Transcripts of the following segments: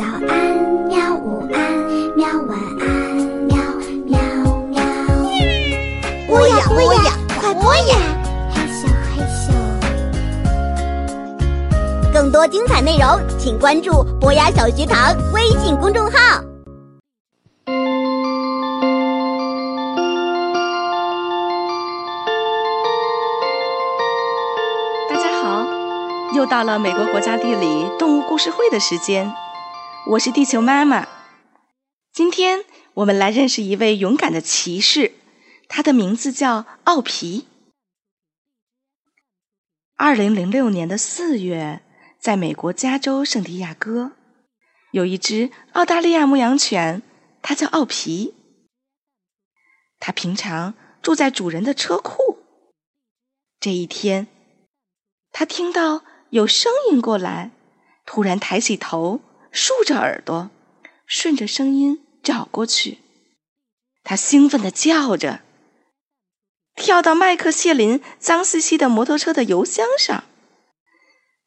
早安，喵！午安，喵！晚安，喵喵喵。播呀播呀，快播呀！嘿咻嘿咻。更多精彩内容，请关注“博雅小学堂”微信公众号。大家好，又到了美国国家地理动物故事会的时间，我是地球妈妈。今天我们来认识一位勇敢的骑士，他的名字叫奥皮。二零零六年的四月，在美国加州圣地亚哥，有一只澳大利亚牧羊犬，它叫奥皮。它平常住在主人的车库。这一天，他听到有声音过来，突然抬起头，竖着耳朵，顺着声音找过去。他兴奋地叫着，跳到麦克谢林脏兮兮的摩托车的油箱上。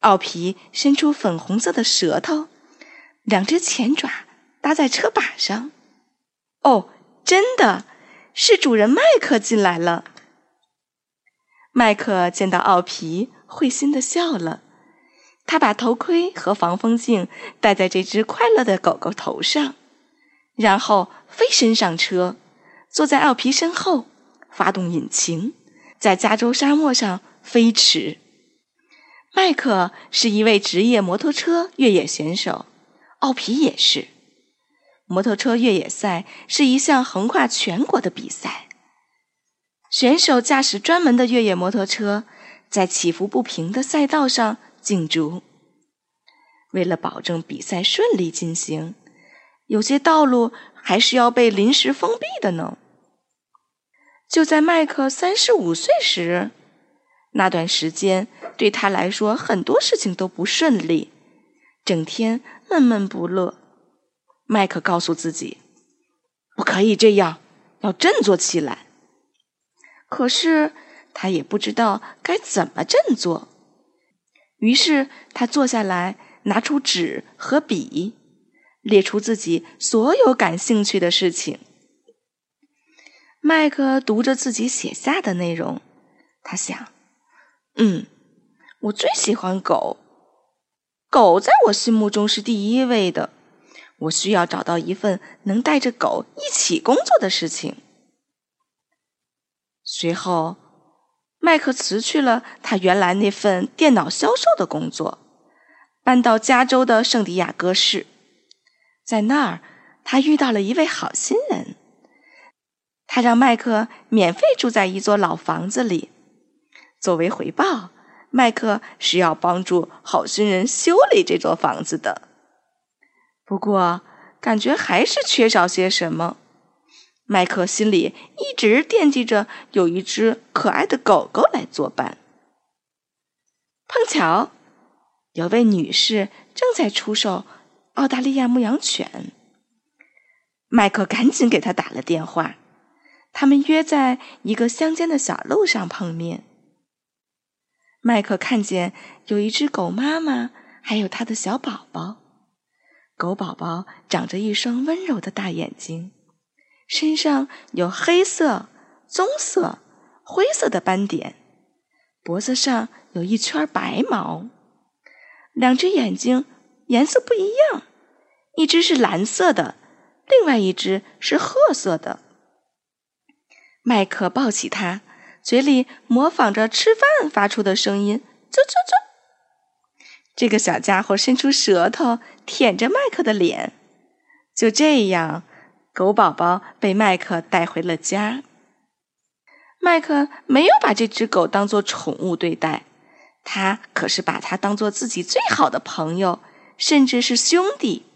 奥皮伸出粉红色的舌头，两只前爪搭在车把上。哦，真的是主人麦克进来了。麦克见到奥皮，会心的笑了。他把头盔和防风镜戴在这只快乐的狗狗头上，然后飞身上车，坐在奥皮身后，发动引擎，在加州沙漠上飞驰。麦克是一位职业摩托车越野选手，奥皮也是。摩托车越野赛是一项横跨全国的比赛。选手驾驶专门的越野摩托车，在起伏不平的赛道上竞逐。为了保证比赛顺利进行，有些道路还是要被临时封闭的呢。就在麦克三十五岁时，那段时间对他来说很多事情都不顺利，整天闷闷不乐。麦克告诉自己，不可以这样，要振作起来。可是他也不知道该怎么振作，于是他坐下来，拿出纸和笔，列出自己所有感兴趣的事情。麦克读着自己写下的内容，他想：“嗯，我最喜欢狗，狗在我心目中是第一位的。我需要找到一份能带着狗一起工作的事情。”随后，麦克辞去了他原来那份电脑销售的工作，搬到加州的圣地亚哥市。在那儿，他遇到了一位好心人，他让麦克免费住在一座老房子里。作为回报，麦克是要帮助好心人修理这座房子的。不过，感觉还是缺少些什么。麦克心里一直惦记着有一只可爱的狗狗来作伴。碰巧，有位女士正在出售澳大利亚牧羊犬。麦克赶紧给她打了电话，他们约在一个乡间的小路上碰面。麦克看见有一只狗妈妈，还有它的小宝宝。狗宝宝长着一双温柔的大眼睛。身上有黑色、棕色、灰色的斑点，脖子上有一圈白毛，两只眼睛颜色不一样，一只是蓝色的，另外一只是褐色的。麦克抱起它，嘴里模仿着吃饭发出的声音，啧啧啧。这个小家伙伸出舌头舔着麦克的脸，就这样。狗宝宝被麦克带回了家。麦克没有把这只狗当做宠物对待，他可是把它当做自己最好的朋友，甚至是兄弟。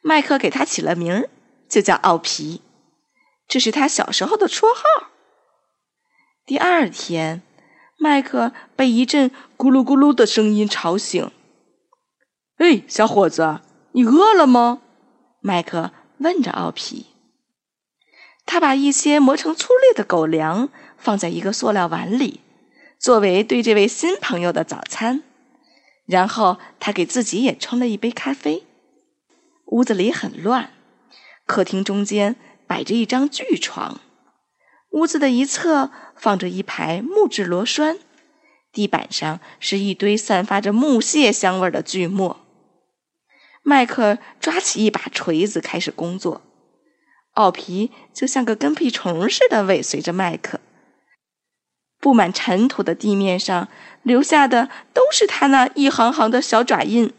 麦克给它起了名儿，就叫奥皮，这是他小时候的绰号。第二天，麦克被一阵咕噜咕噜的声音吵醒。“哎，小伙子，你饿了吗？”麦克。问着奥皮，他把一些磨成粗粒的狗粮放在一个塑料碗里，作为对这位新朋友的早餐。然后他给自己也冲了一杯咖啡。屋子里很乱，客厅中间摆着一张巨床，屋子的一侧放着一排木质螺栓，地板上是一堆散发着木屑香味的锯末。麦克抓起一把锤子开始工作，奥皮就像个跟屁虫似的尾随着麦克。布满尘土的地面上留下的都是他那一行行的小爪印。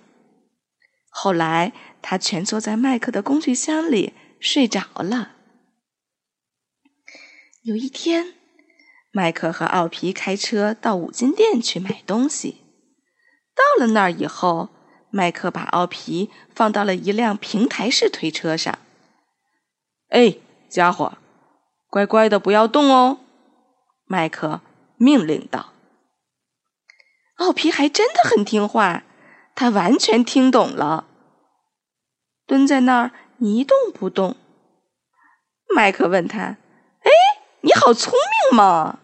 后来，他蜷缩在麦克的工具箱里睡着了。有一天，麦克和奥皮开车到五金店去买东西。到了那儿以后，麦克把奥皮放到了一辆平台式推车上。“哎，家伙，乖乖的，不要动哦！”麦克。命令道：“奥皮还真的很听话，他完全听懂了，蹲在那儿一动不动。”麦克问他：“哎，你好聪明嘛！”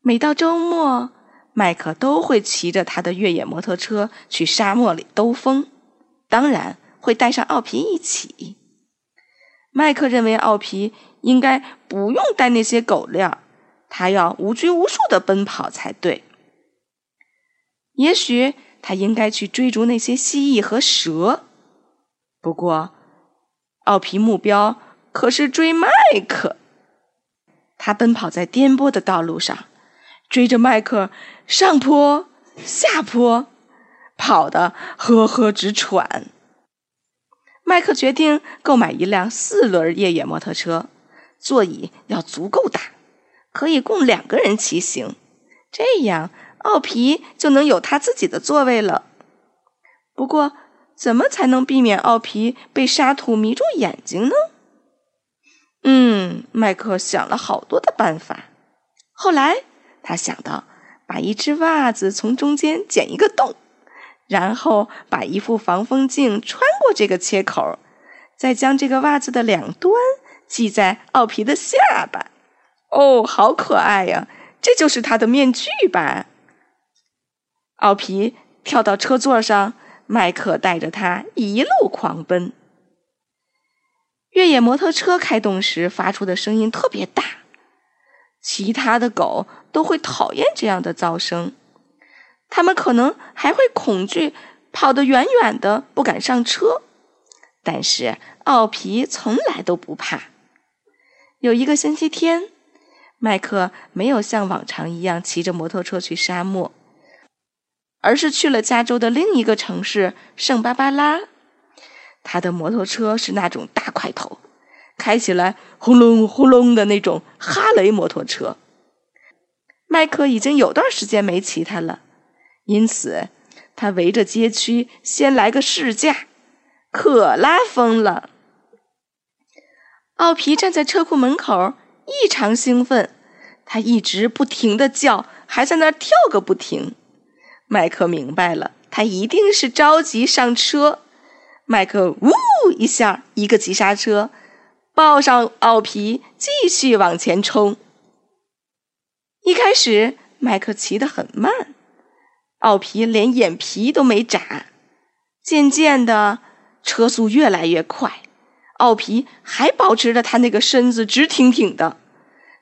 每到周末，麦克都会骑着他的越野摩托车去沙漠里兜风，当然会带上奥皮一起。麦克认为奥皮应该不用带那些狗链儿。他要无拘无束的奔跑才对。也许他应该去追逐那些蜥蜴和蛇。不过，奥皮目标可是追麦克。他奔跑在颠簸的道路上，追着麦克上坡下坡，跑得呵呵直喘。麦克决定购买一辆四轮越野摩托车，座椅要足够大。可以供两个人骑行，这样奥皮就能有他自己的座位了。不过，怎么才能避免奥皮被沙土迷住眼睛呢？嗯，麦克想了好多的办法。后来，他想到把一只袜子从中间剪一个洞，然后把一副防风镜穿过这个切口，再将这个袜子的两端系在奥皮的下巴。哦，好可爱呀！这就是他的面具吧？奥皮跳到车座上，麦克带着他一路狂奔。越野摩托车开动时发出的声音特别大，其他的狗都会讨厌这样的噪声，他们可能还会恐惧，跑得远远的，不敢上车。但是奥皮从来都不怕。有一个星期天。麦克没有像往常一样骑着摩托车去沙漠，而是去了加州的另一个城市圣巴巴拉。他的摩托车是那种大块头，开起来轰隆轰隆的那种哈雷摩托车。麦克已经有段时间没骑它了，因此他围着街区先来个试驾，可拉风了。奥皮站在车库门口。异常兴奋，他一直不停的叫，还在那跳个不停。麦克明白了，他一定是着急上车。麦克呜一下，一个急刹车，抱上奥皮，继续往前冲。一开始，麦克骑得很慢，奥皮连眼皮都没眨。渐渐的，车速越来越快。奥皮还保持着他那个身子直挺挺的。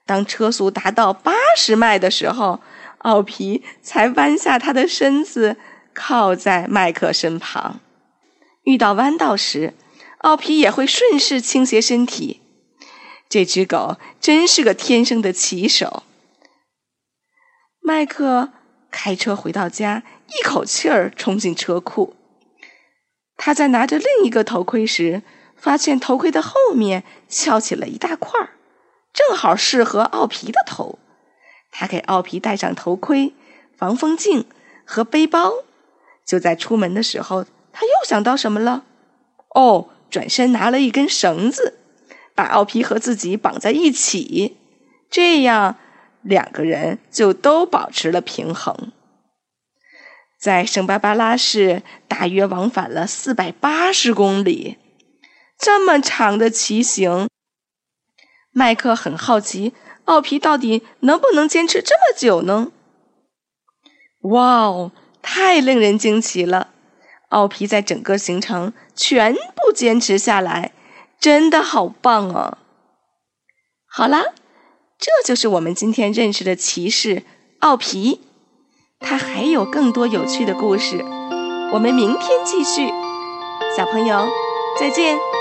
当车速达到八十迈的时候，奥皮才弯下他的身子，靠在麦克身旁。遇到弯道时，奥皮也会顺势倾斜身体。这只狗真是个天生的骑手。麦克开车回到家，一口气儿冲进车库。他在拿着另一个头盔时。发现头盔的后面翘起了一大块儿，正好适合奥皮的头。他给奥皮戴上头盔、防风镜和背包。就在出门的时候，他又想到什么了？哦，转身拿了一根绳子，把奥皮和自己绑在一起，这样两个人就都保持了平衡。在圣巴巴拉市，大约往返了四百八十公里。这么长的骑行，麦克很好奇，奥皮到底能不能坚持这么久呢？哇哦，太令人惊奇了！奥皮在整个行程全部坚持下来，真的好棒哦！好啦，这就是我们今天认识的骑士奥皮，他还有更多有趣的故事，我们明天继续。小朋友，再见。